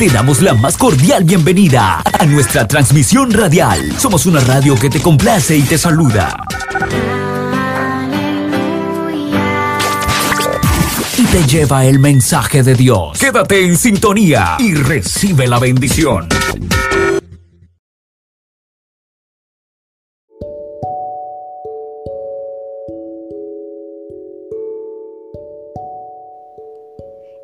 Te damos la más cordial bienvenida a nuestra transmisión radial. Somos una radio que te complace y te saluda. Y te lleva el mensaje de Dios. Quédate en sintonía y recibe la bendición.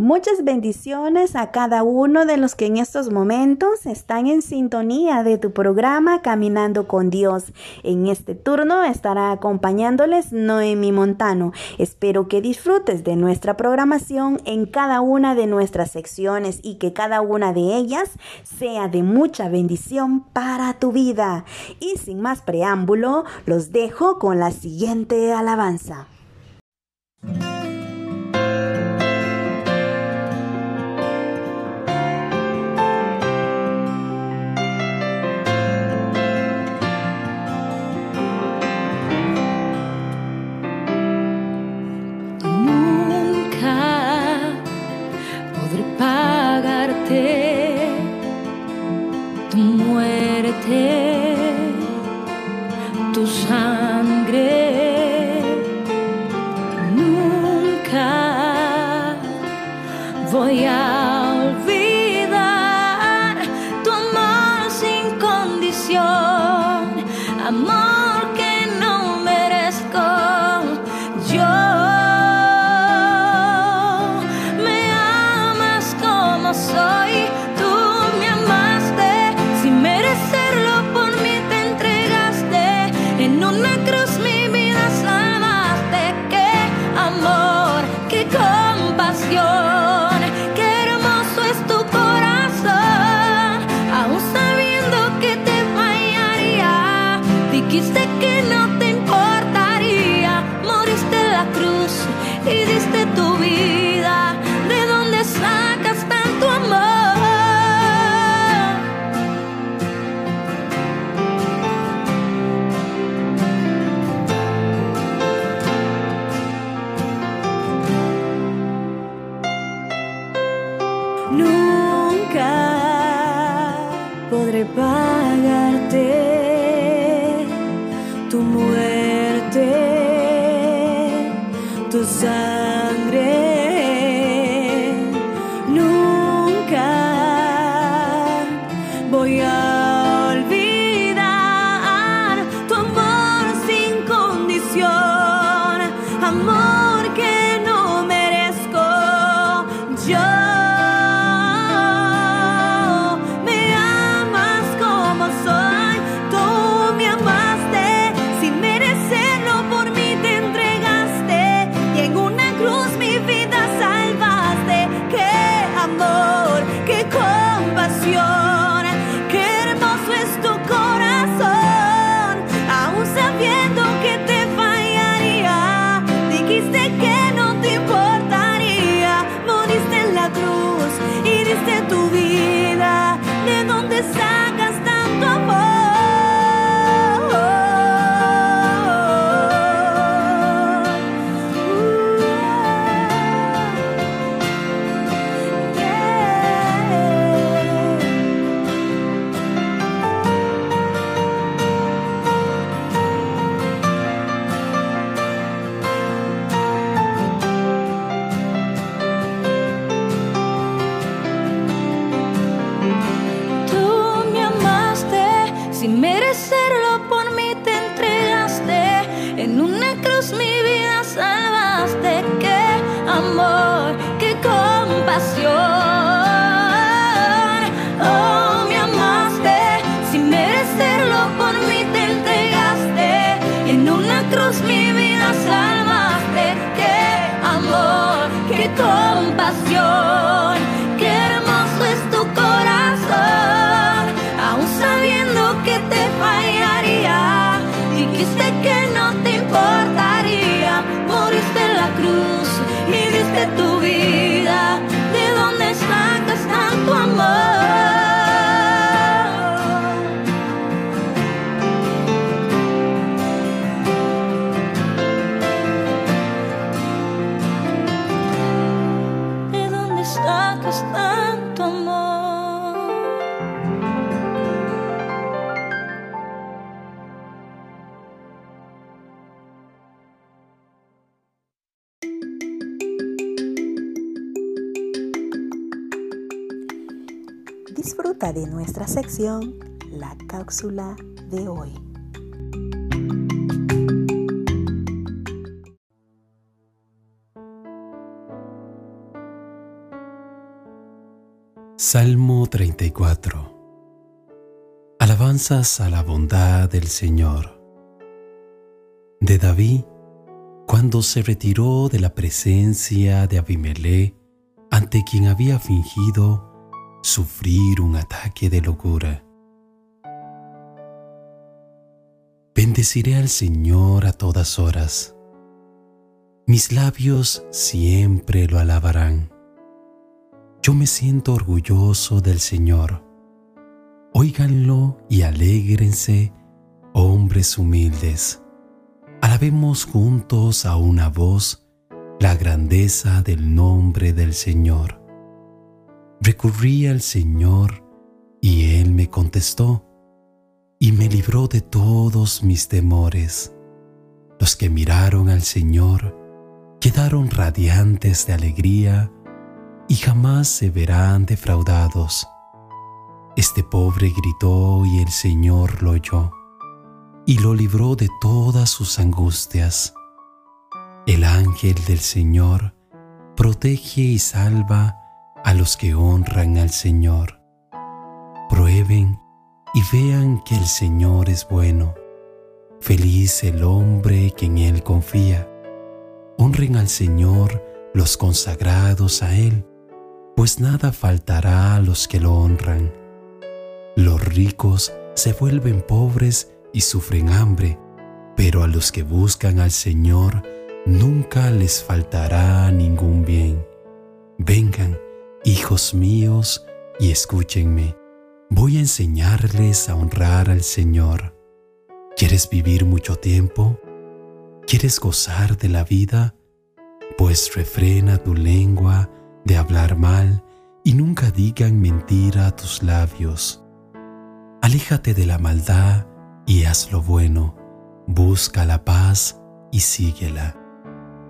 Muchas bendiciones a cada uno de los que en estos momentos están en sintonía de tu programa Caminando con Dios. En este turno estará acompañándoles Noemi Montano. Espero que disfrutes de nuestra programación en cada una de nuestras secciones y que cada una de ellas sea de mucha bendición para tu vida. Y sin más preámbulo, los dejo con la siguiente alabanza. La cápsula de hoy. Salmo 34 Alabanzas a la bondad del Señor. De David, cuando se retiró de la presencia de Abimelech, ante quien había fingido sufrir un ataque de locura. Bendeciré al Señor a todas horas. Mis labios siempre lo alabarán. Yo me siento orgulloso del Señor. Óiganlo y alégrense, hombres humildes. Alabemos juntos a una voz la grandeza del nombre del Señor. Recurrí al Señor y Él me contestó y me libró de todos mis temores. Los que miraron al Señor quedaron radiantes de alegría y jamás se verán defraudados. Este pobre gritó y el Señor lo oyó y lo libró de todas sus angustias. El ángel del Señor protege y salva a los que honran al Señor. Prueben y vean que el Señor es bueno. Feliz el hombre que en Él confía. Honren al Señor los consagrados a Él pues nada faltará a los que lo honran. Los ricos se vuelven pobres y sufren hambre, pero a los que buscan al Señor nunca les faltará ningún bien. Vengan, hijos míos, y escúchenme. Voy a enseñarles a honrar al Señor. ¿Quieres vivir mucho tiempo? ¿Quieres gozar de la vida? Pues refrena tu lengua de hablar mal y nunca digan mentira a tus labios. Aléjate de la maldad y haz lo bueno, busca la paz y síguela.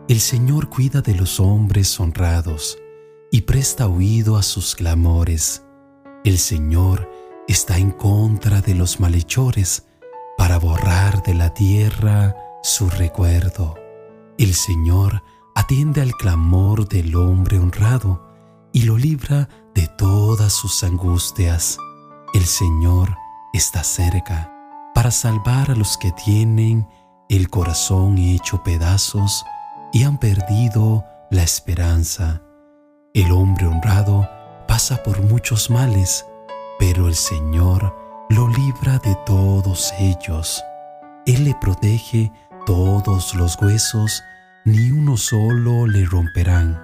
El Señor cuida de los hombres honrados y presta oído a sus clamores. El Señor está en contra de los malhechores para borrar de la tierra su recuerdo. El Señor atiende al clamor del hombre honrado y lo libra de todas sus angustias. El Señor está cerca para salvar a los que tienen el corazón hecho pedazos y han perdido la esperanza. El hombre honrado pasa por muchos males, pero el Señor lo libra de todos ellos. Él le protege todos los huesos ni uno solo le romperán.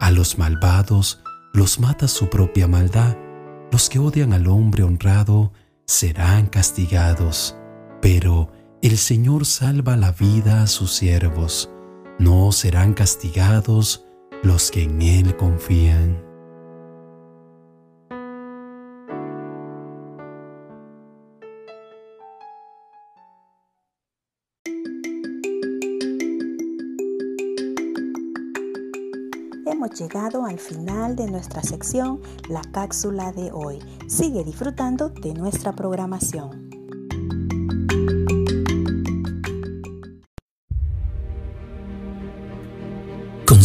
A los malvados los mata su propia maldad. Los que odian al hombre honrado serán castigados. Pero el Señor salva la vida a sus siervos. No serán castigados los que en Él confían. hemos llegado al final de nuestra sección La cápsula de hoy. Sigue disfrutando de nuestra programación.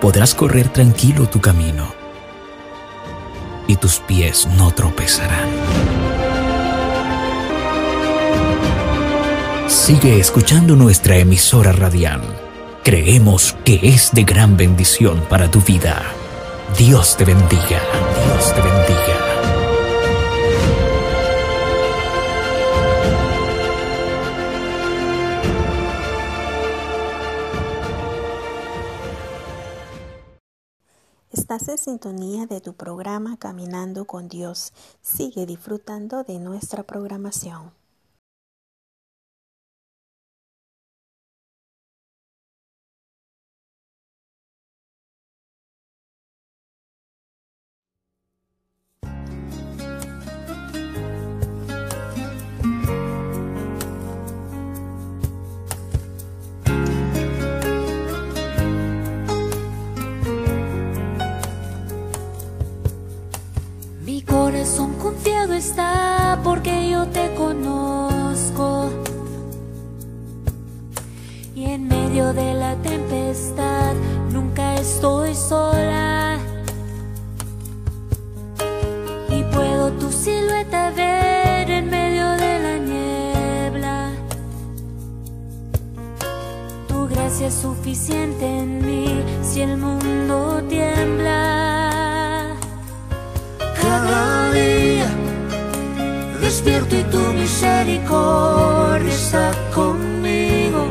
Podrás correr tranquilo tu camino y tus pies no tropezarán. Sigue escuchando nuestra emisora radial. Creemos que es de gran bendición para tu vida. Dios te bendiga. Dios te bendiga. Estás en sintonía de tu programa Caminando con Dios. Sigue disfrutando de nuestra programación. Corazón confiado está porque yo te conozco. Y en medio de la tempestad nunca estoy sola. Y puedo tu silueta ver en medio de la niebla. Tu gracia es suficiente en mí si el mundo tiembla cada día. Despierto y tu misericordia está conmigo.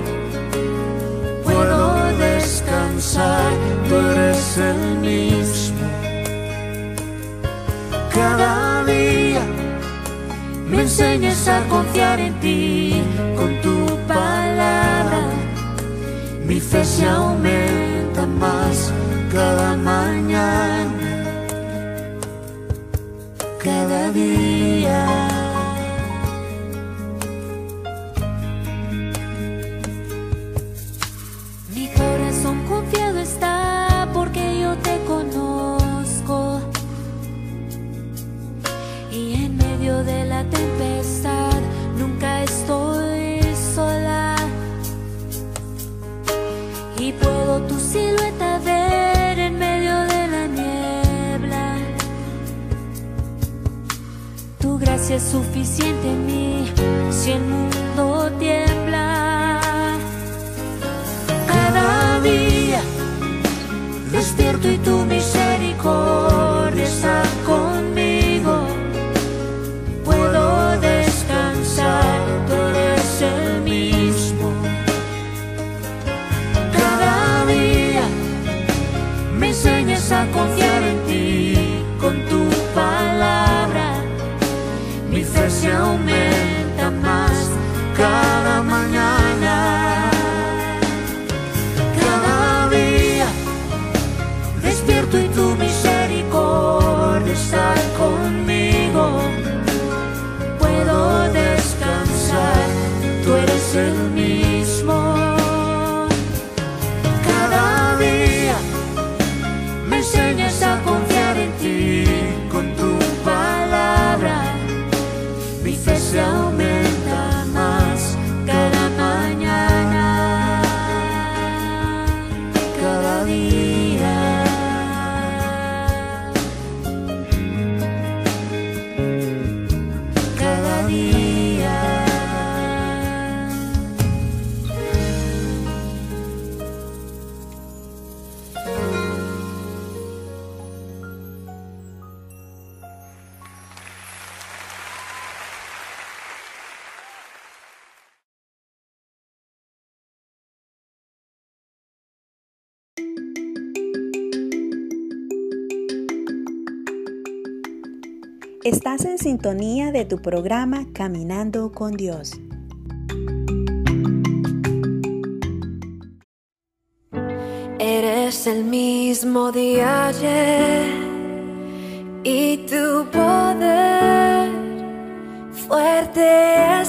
Puedo descansar, tú eres el mismo. Cada día me enseñas a confiar en ti con tu palabra. Mi fe se aumenta más cada mañana cada día. Estás en sintonía de tu programa Caminando con Dios. Eres el mismo día ayer y tu poder fuerte está.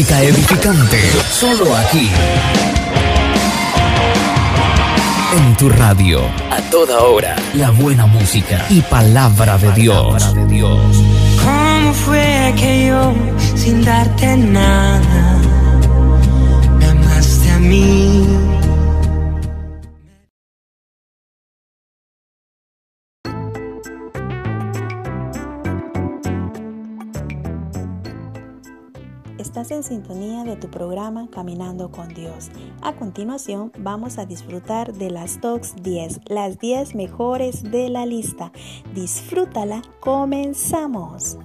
Música edificante. Solo aquí. En tu radio. A toda hora. La buena música y palabra de Dios. de Dios. ¿Cómo fue que yo, sin darte nada, me amaste a mí? A continuación vamos a disfrutar de las Talks 10, las 10 mejores de la lista. Disfrútala, comenzamos.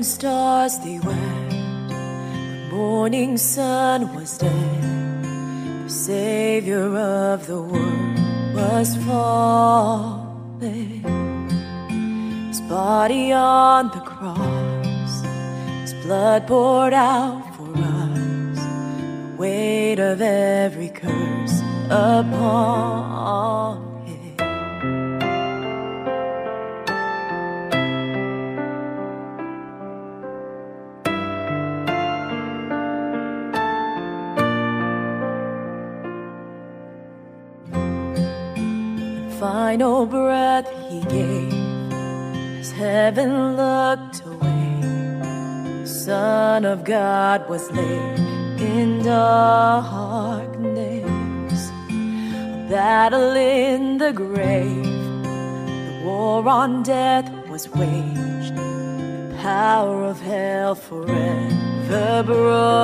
And stars they were. The morning sun was dead. The Savior of the world was falling. His body on the cross, His blood poured out for us. The weight of every curse upon final breath he gave as heaven looked away. The Son of God was laid in darkness, a battle in the grave. The war on death was waged, the power of hell forever broken.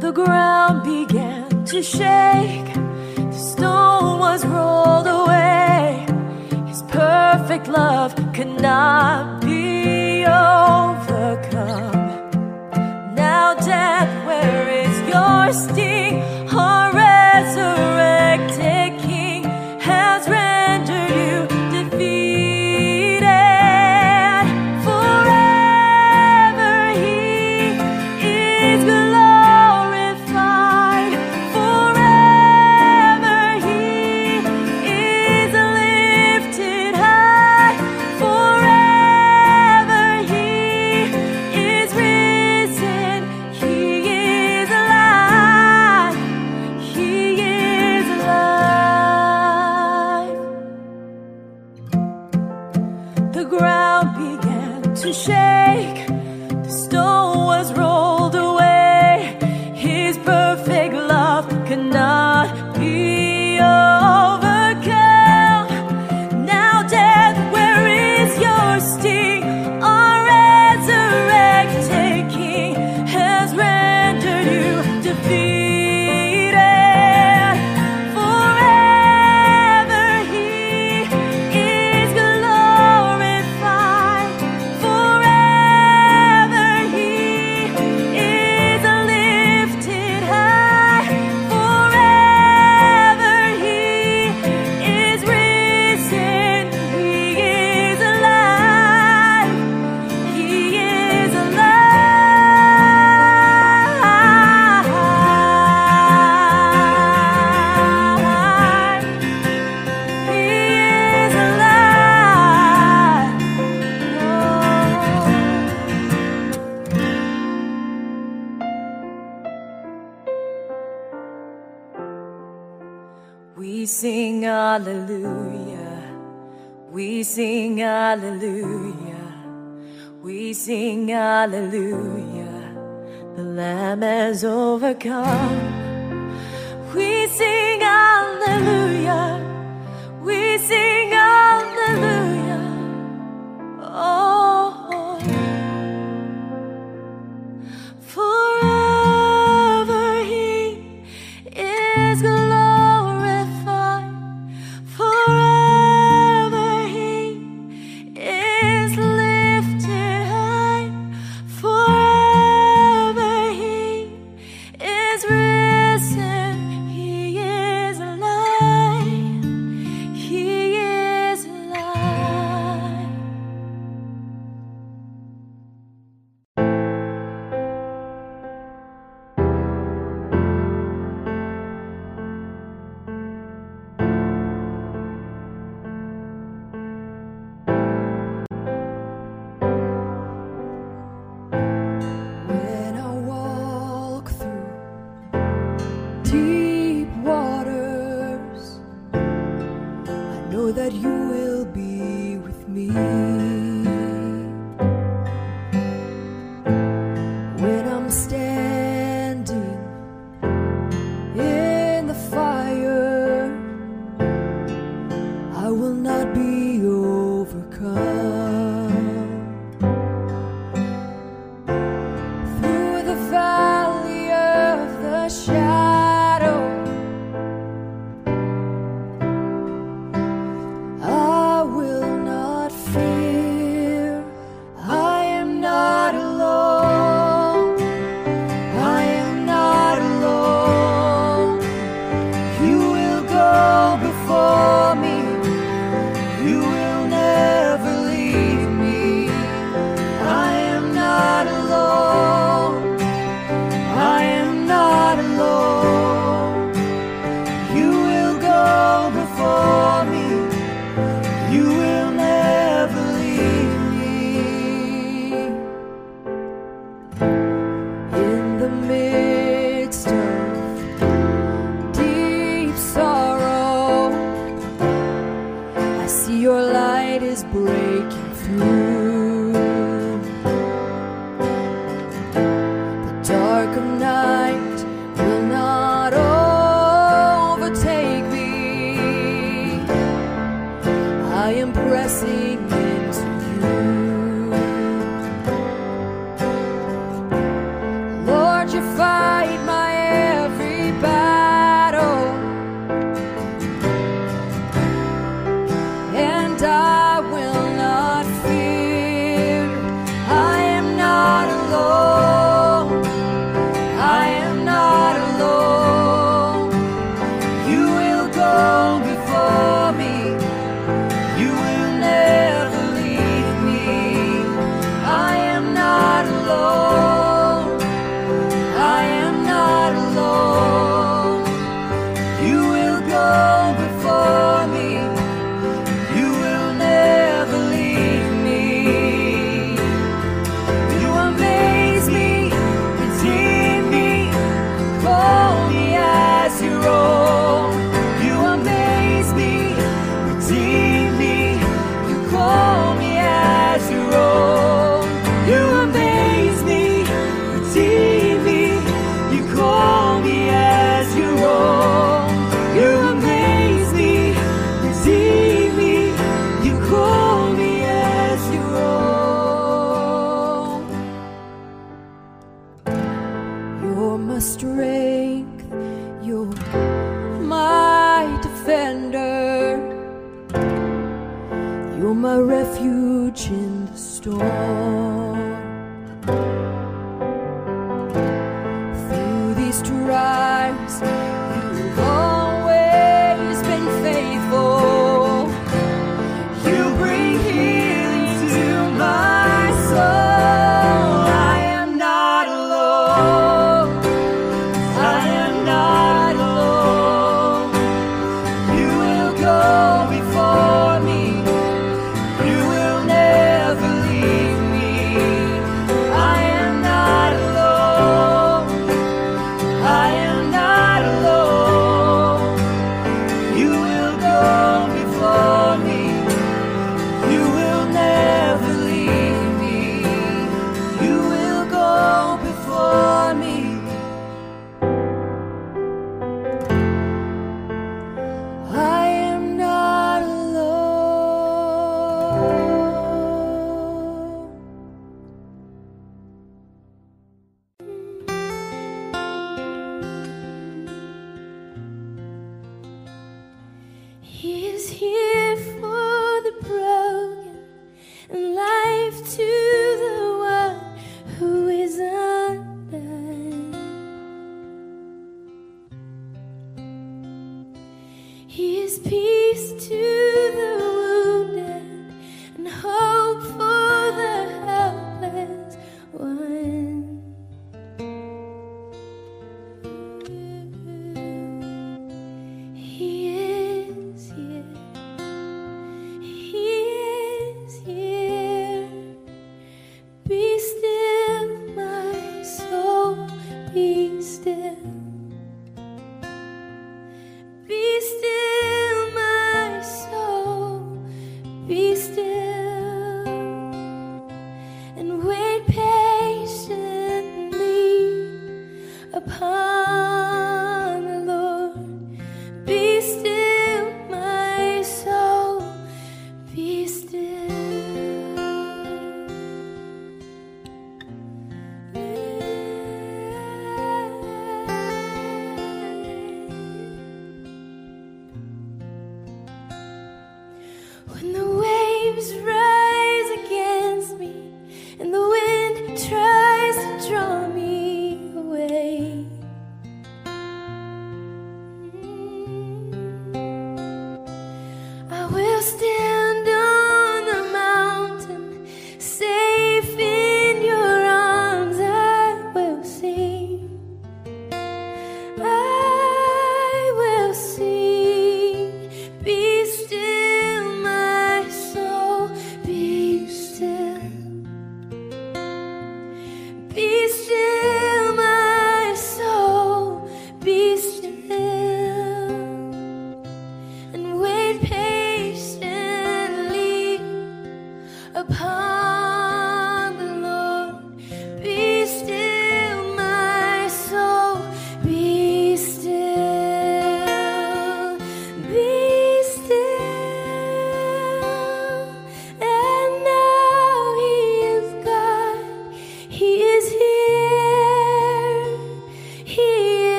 The ground began to shake stone was rolled away. His perfect love could not be overcome. Now, death, where is your sting? Our resurrected hallelujah. We sing hallelujah. We sing hallelujah the Lamb has overcome. We sing hallelujah. We sing hallelujah. Oh,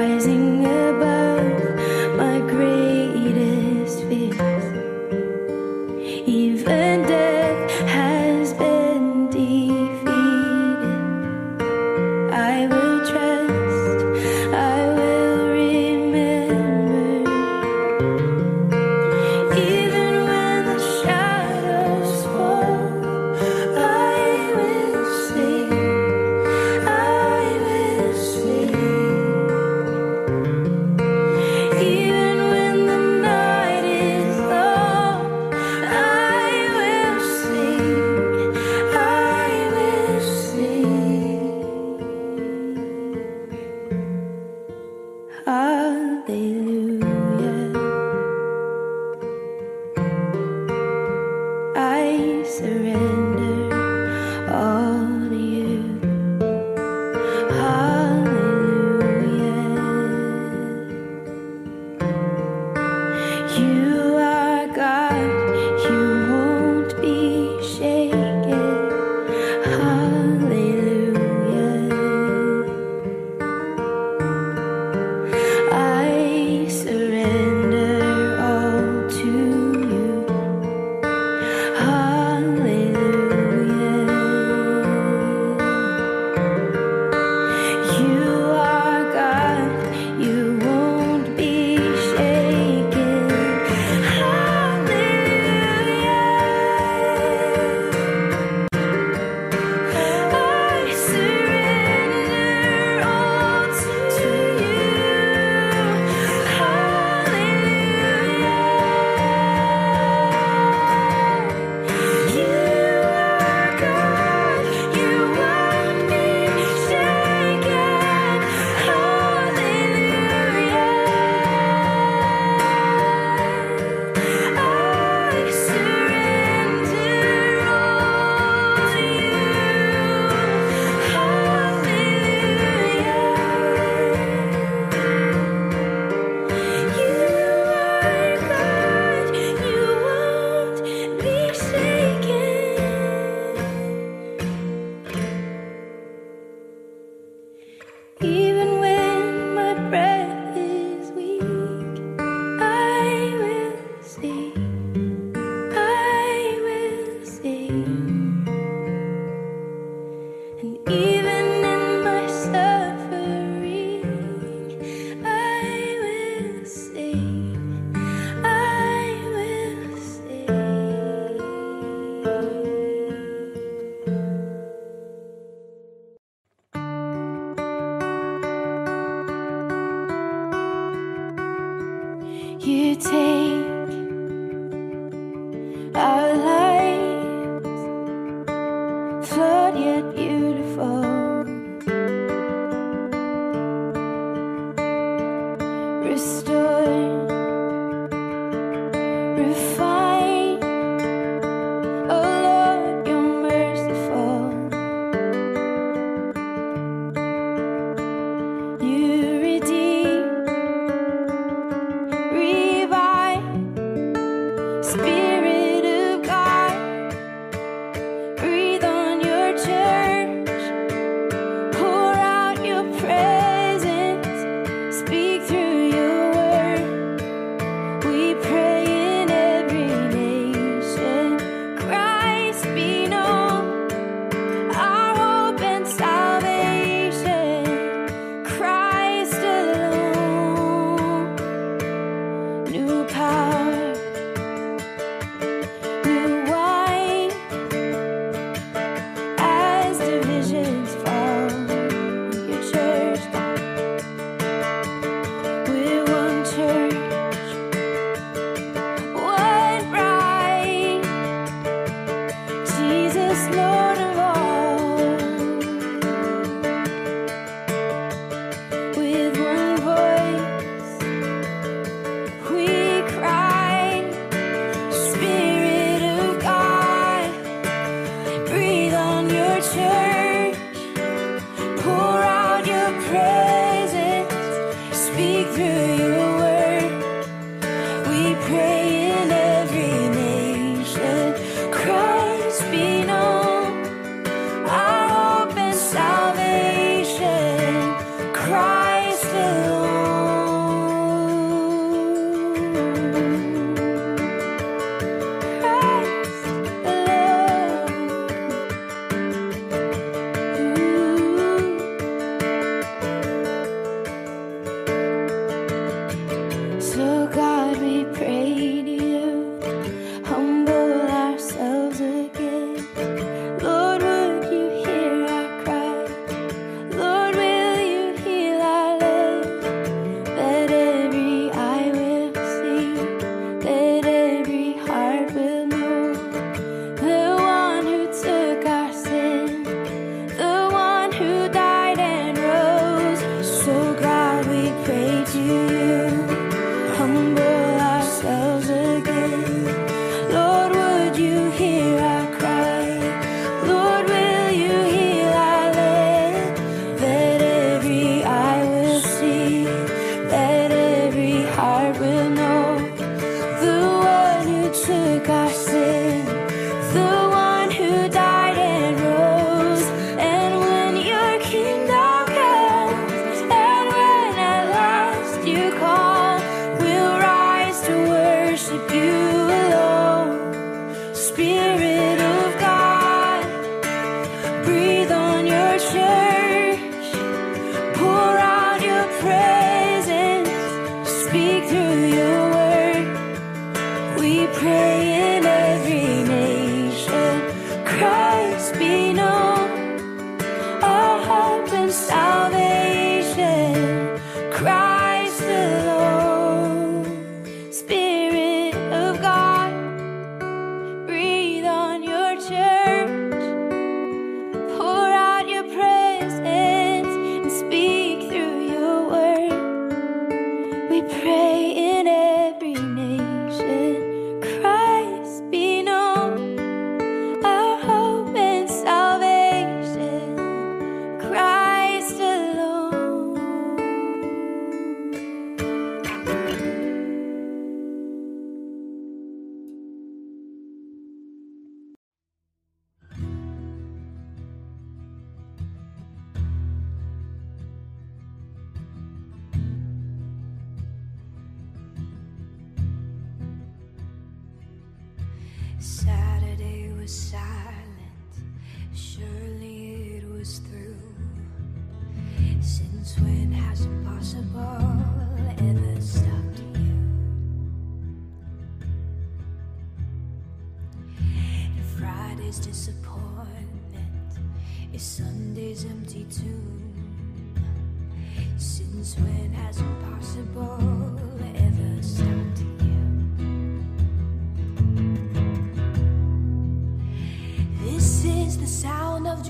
rising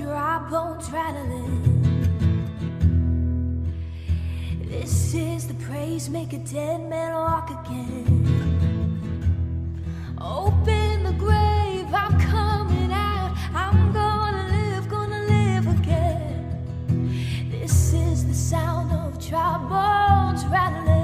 of dry bones. This is the praise make a dead man walk again. Open the grave, I'm coming out. I'm gonna live, gonna live again. This is the sound of dry bones rattling.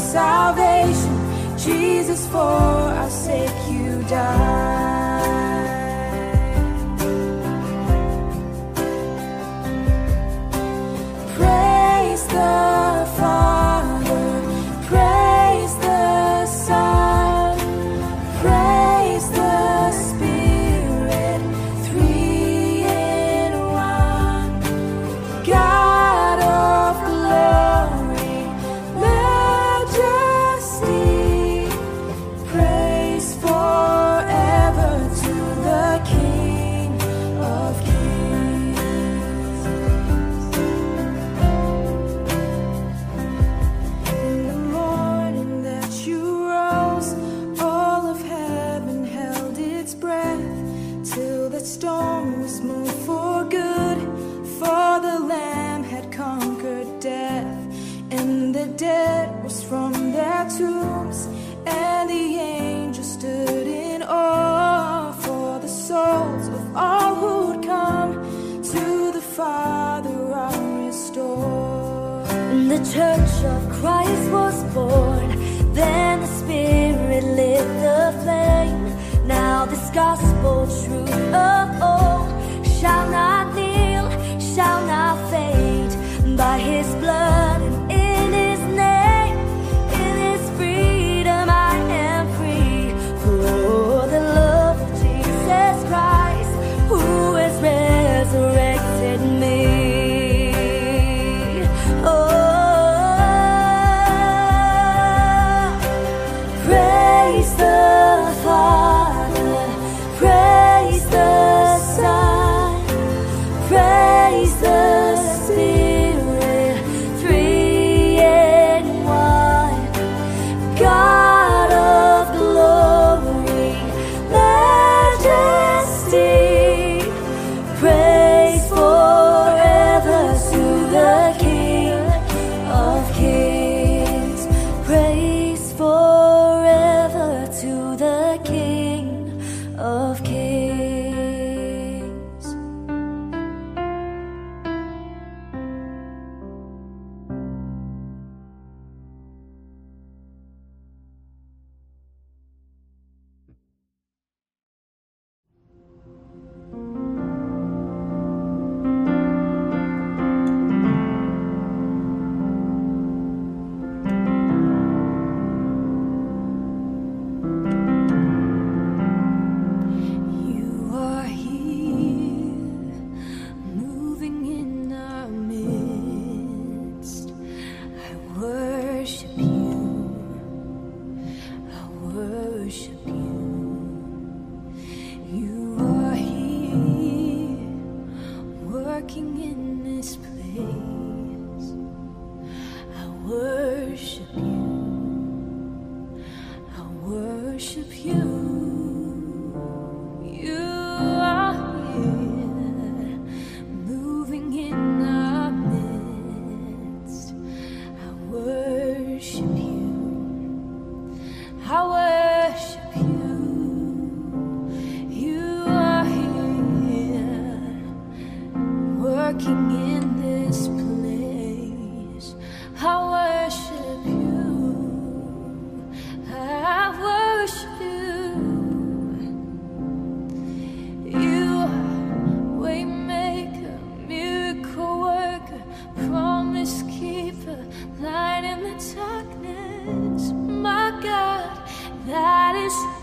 Salvation. Jesus, for our sake, you died.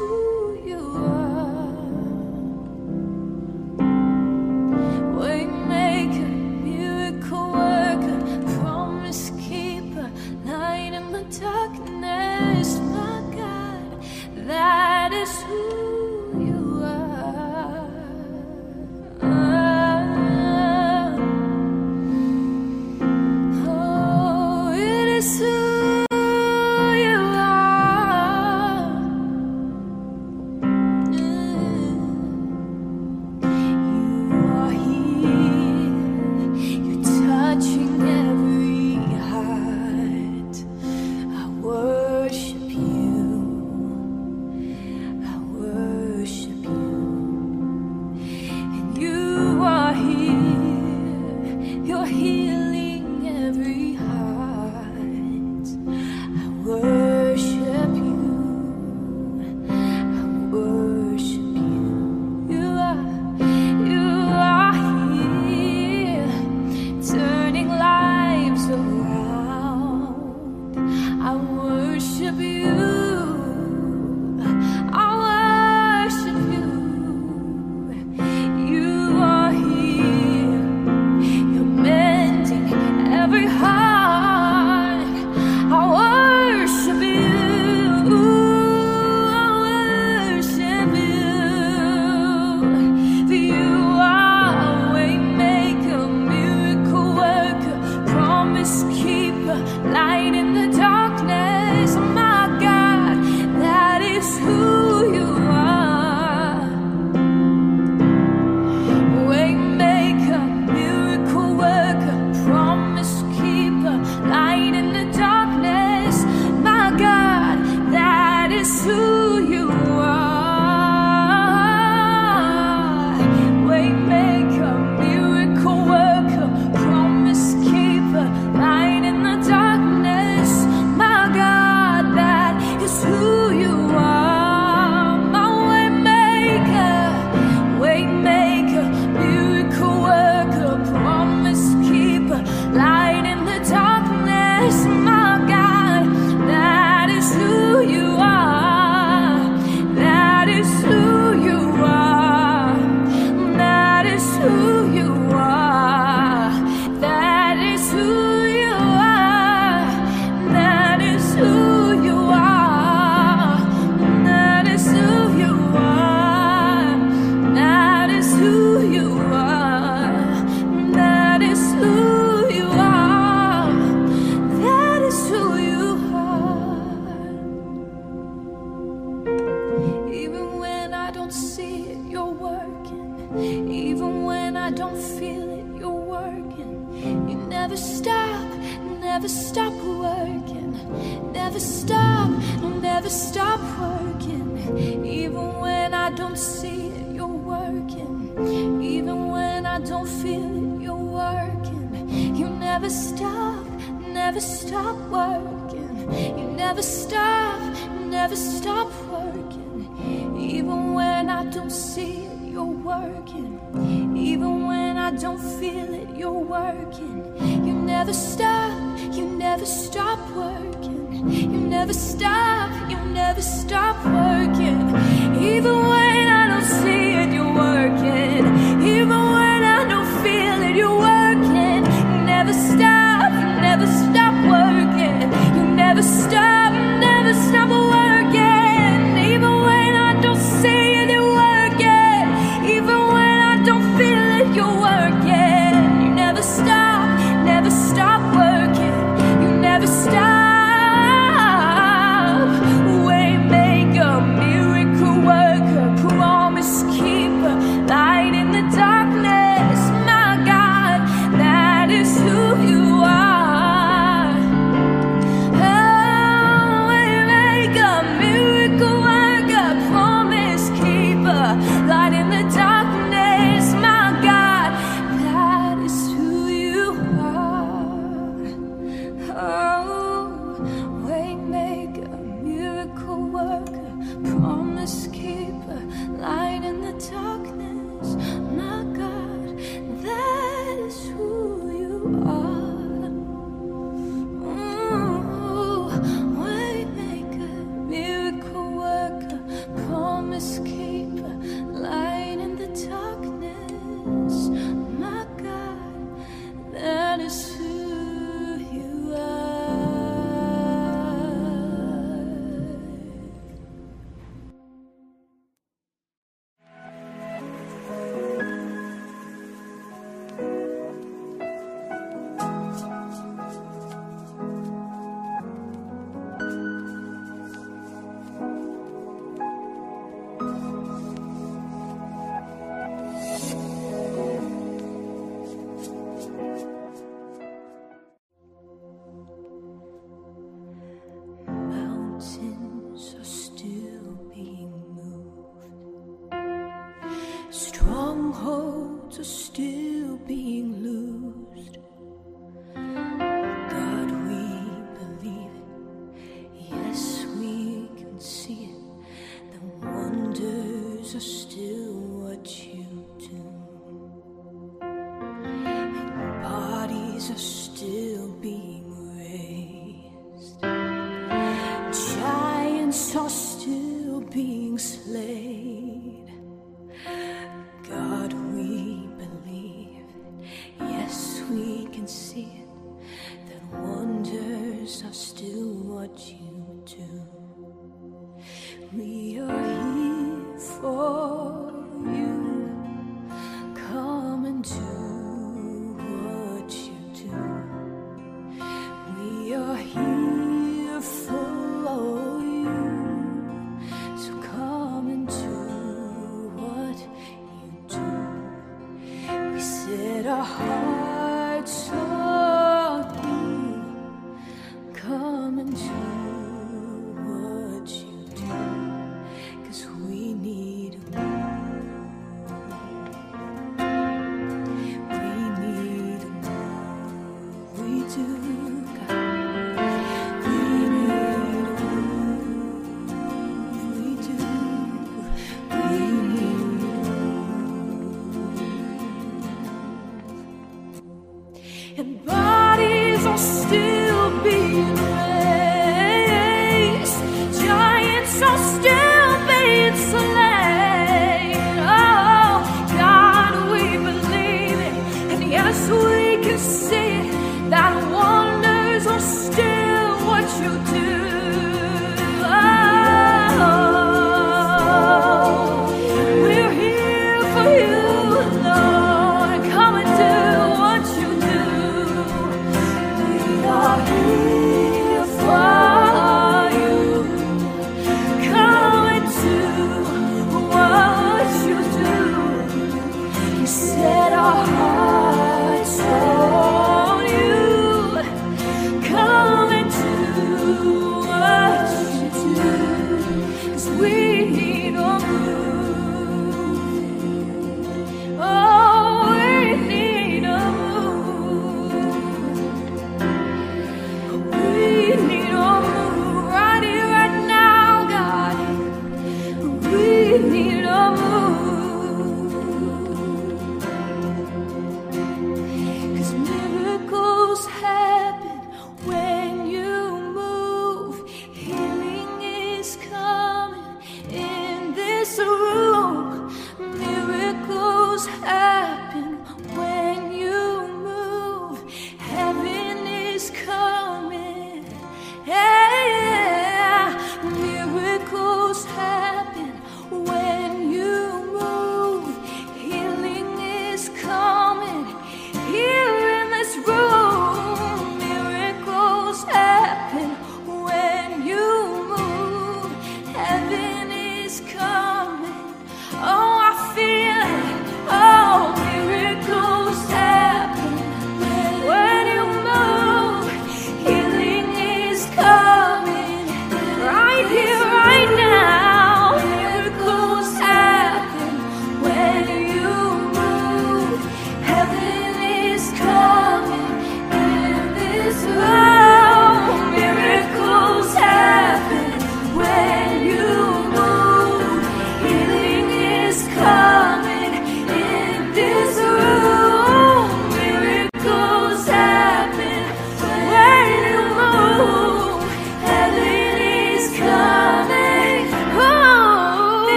Ooh.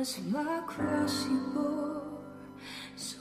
was my crossing board. So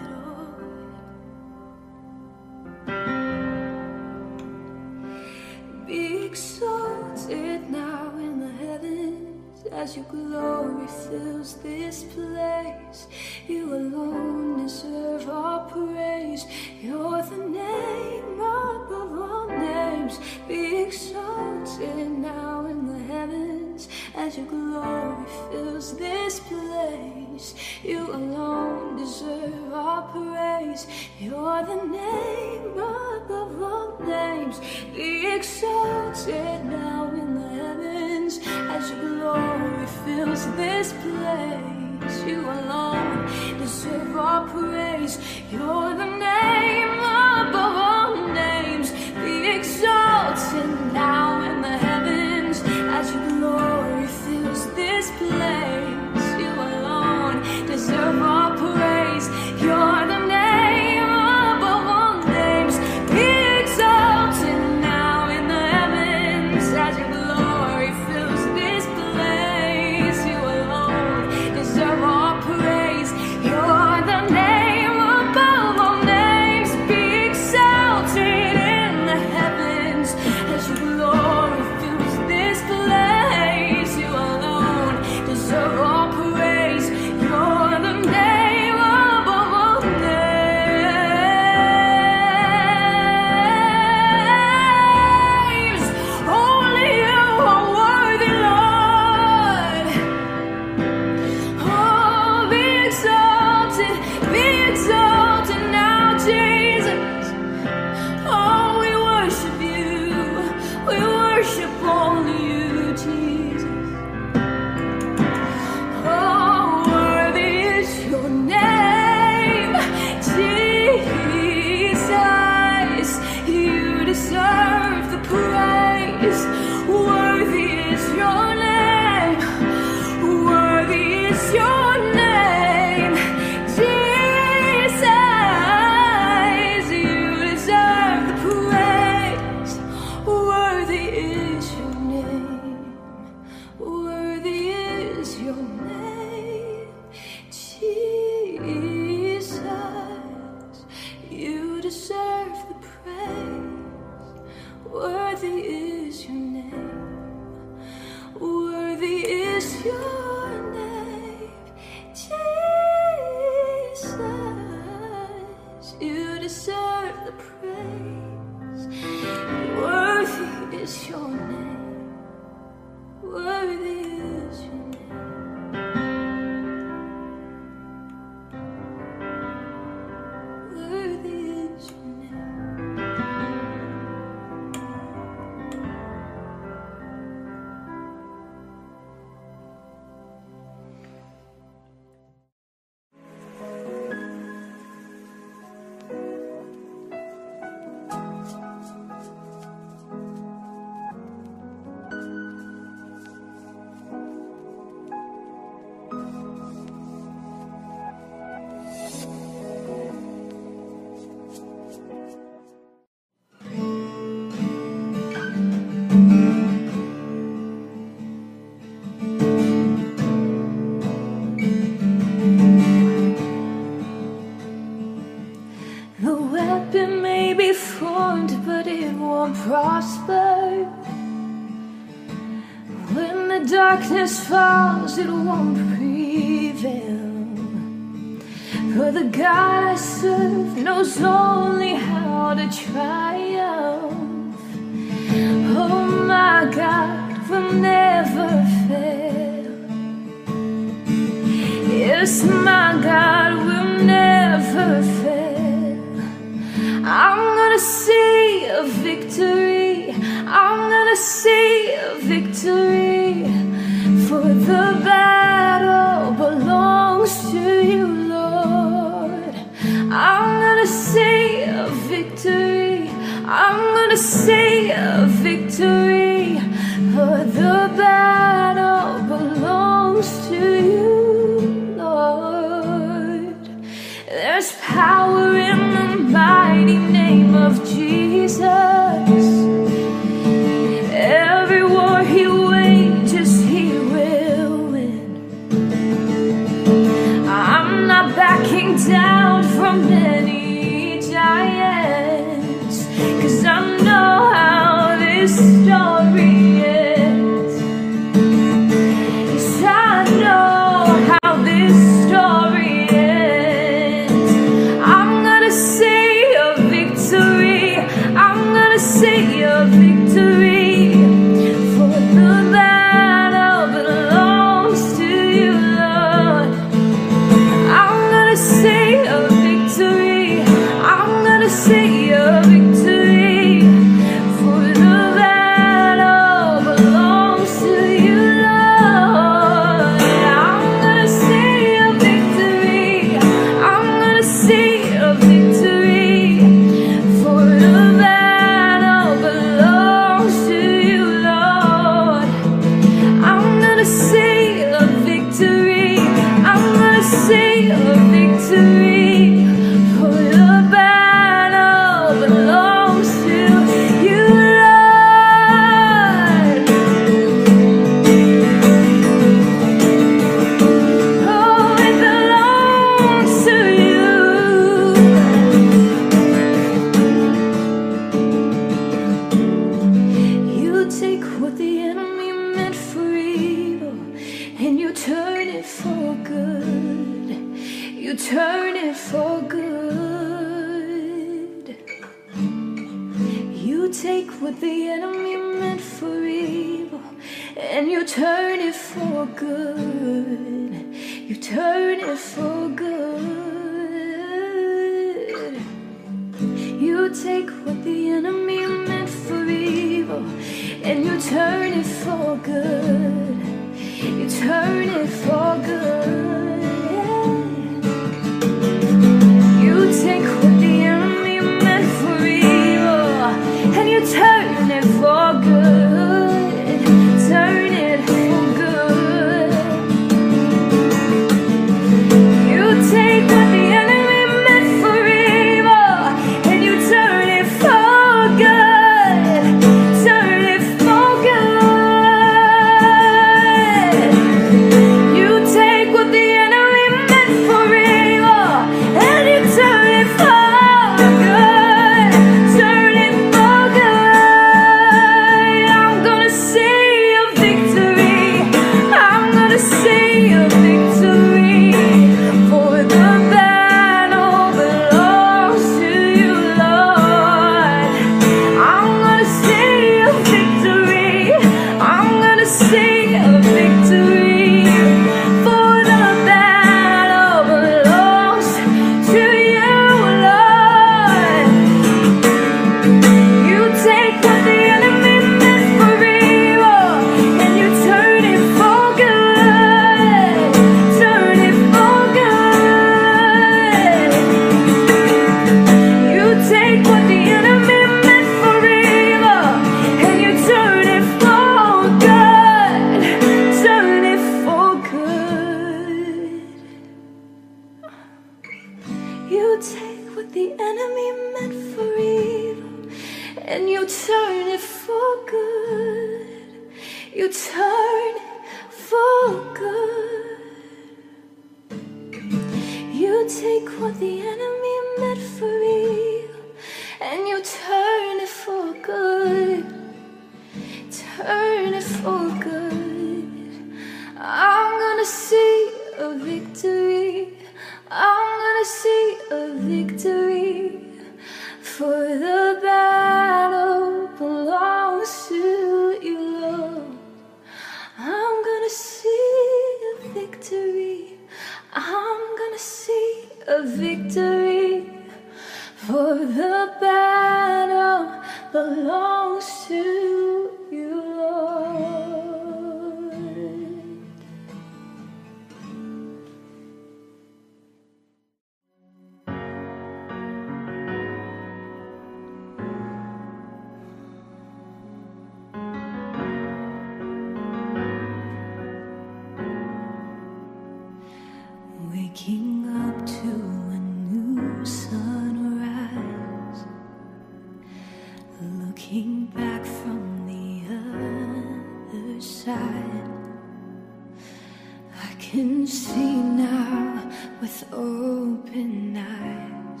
can see now with open eyes.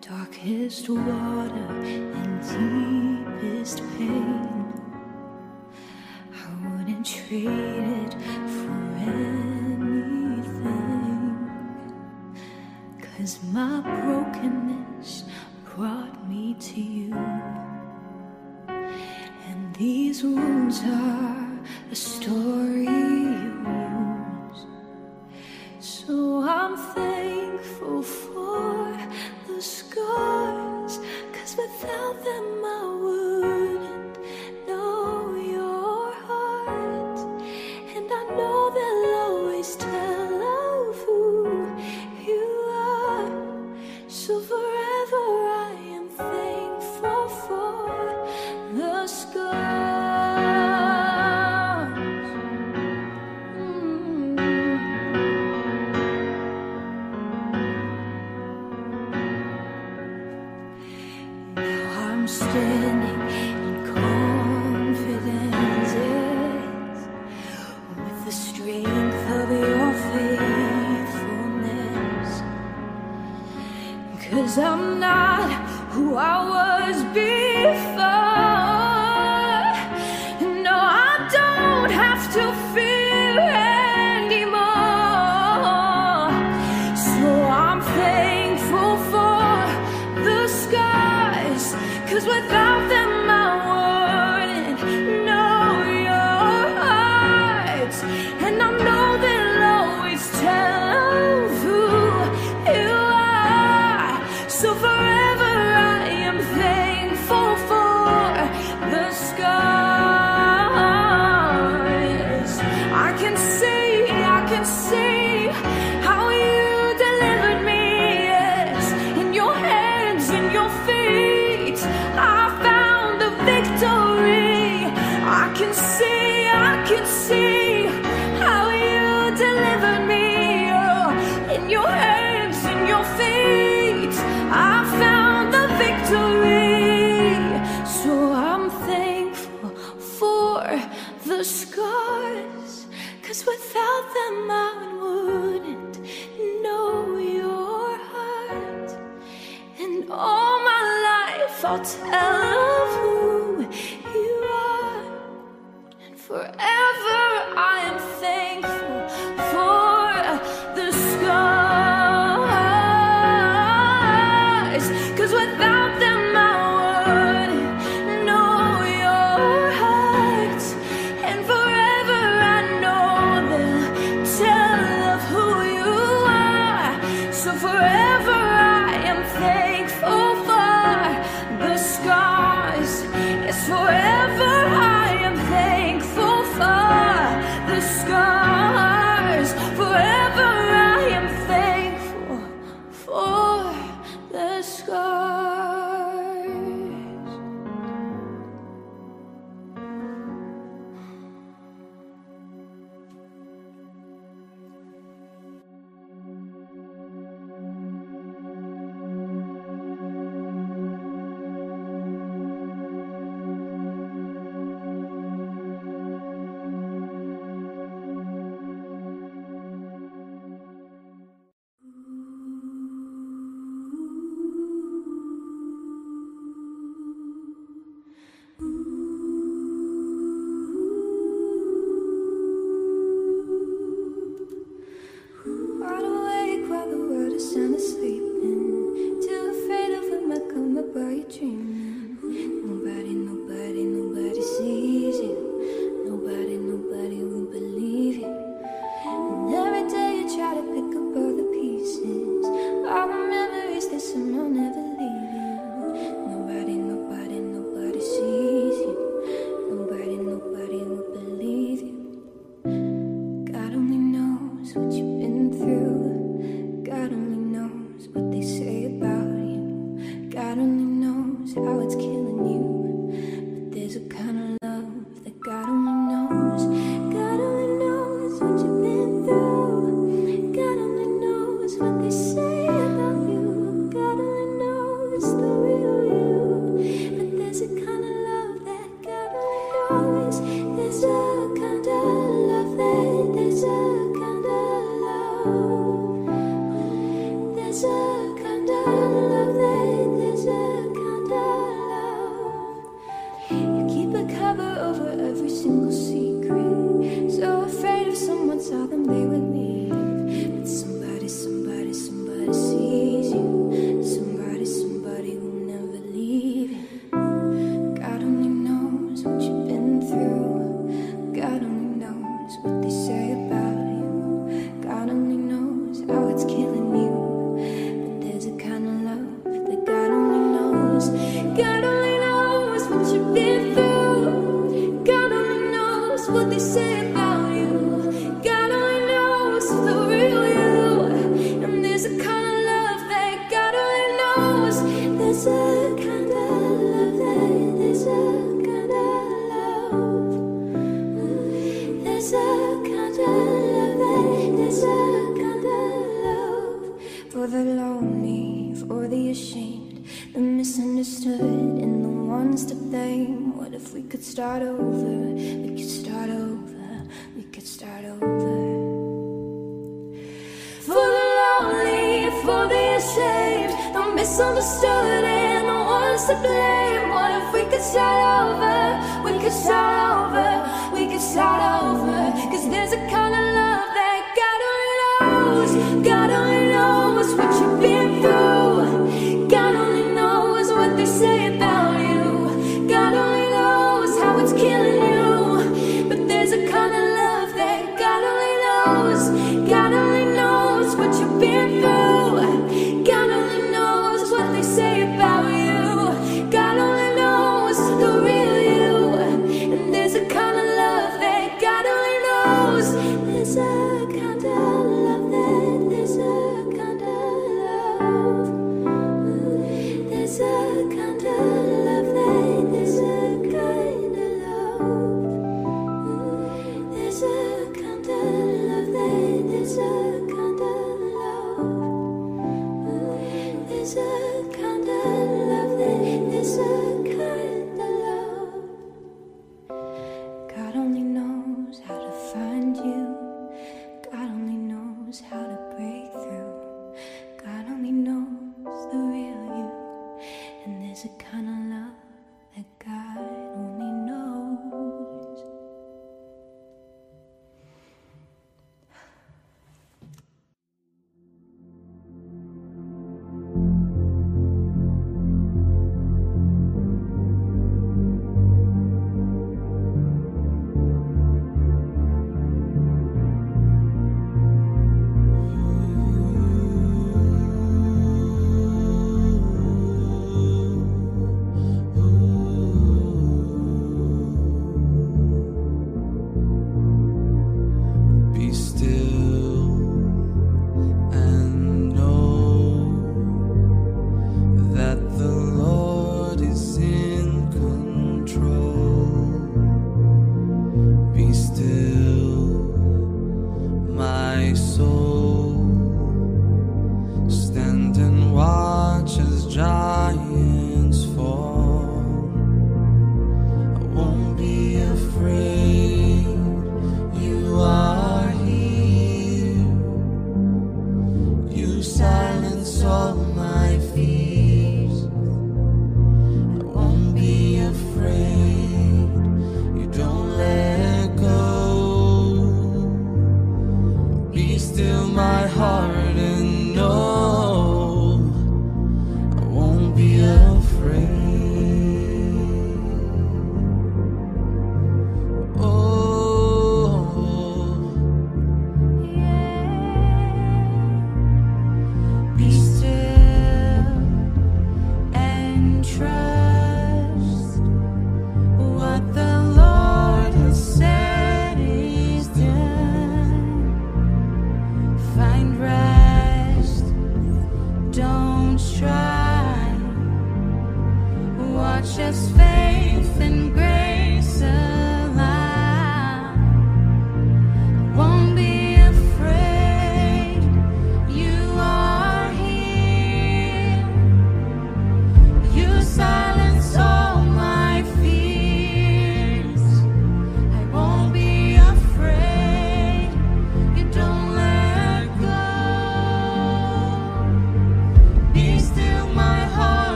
Darkest water and deepest pain. I wouldn't trade it for anything. Cause my brokenness brought me to you. And these wounds are a story Oof. dream.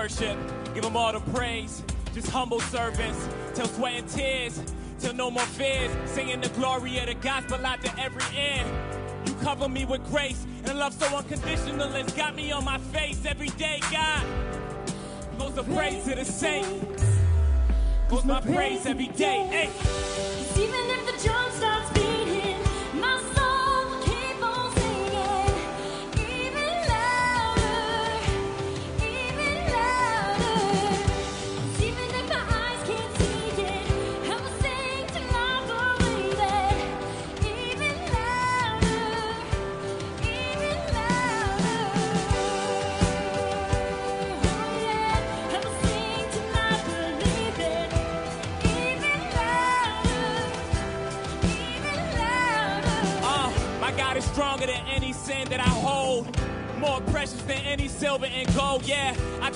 worship. Give him all the praise. Just humble servants till sweat and tears, till no more fears. Singing the glory of the gospel out to every end. You cover me with grace and love so unconditional. It's got me on my face every day, God. Goes the praise to the saints. Goes my praise every day. Hey.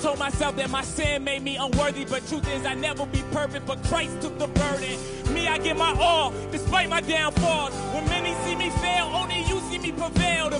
told myself that my sin made me unworthy, but truth is I never be perfect, but Christ took the burden. Me, I give my all, despite my downfalls. When many see me fail, only you see me prevail. The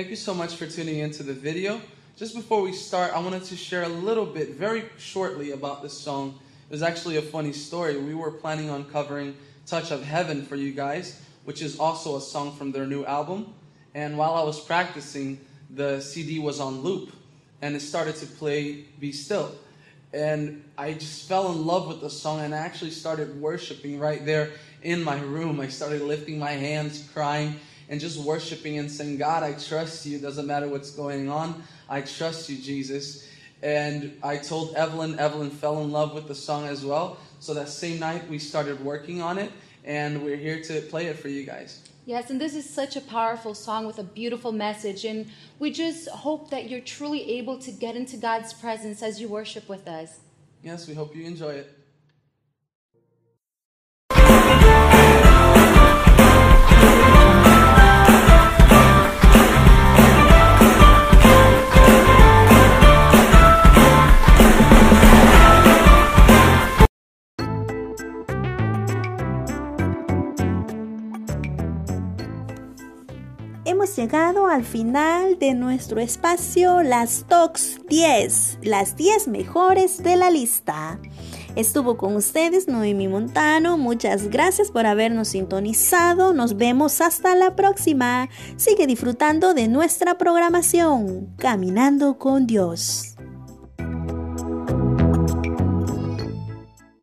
Thank you so much for tuning into the video. Just before we start, I wanted to share a little bit, very shortly, about this song. It was actually a funny story. We were planning on covering Touch of Heaven for you guys, which is also a song from their new album. And while I was practicing, the CD was on loop and it started to play Be Still. And I just fell in love with the song and I actually started worshiping right there in my room. I started lifting my hands, crying, and just worshiping and saying, God, I trust you. Doesn't matter what's going on. I trust you, Jesus. And I told Evelyn, Evelyn fell in love with the song as well. So that same night, we started working on it, and we're here to play it for you guys. Yes, and this is such a powerful song with a beautiful message. And we just hope that you're truly able to get into God's presence as you worship with us. Yes, we hope you enjoy it. Llegado al final de nuestro espacio Las Tox 10, las 10 mejores de la lista. Estuvo con ustedes Noemi Montano, muchas gracias por habernos sintonizado, nos vemos hasta la próxima. Sigue disfrutando de nuestra programación, Caminando con Dios.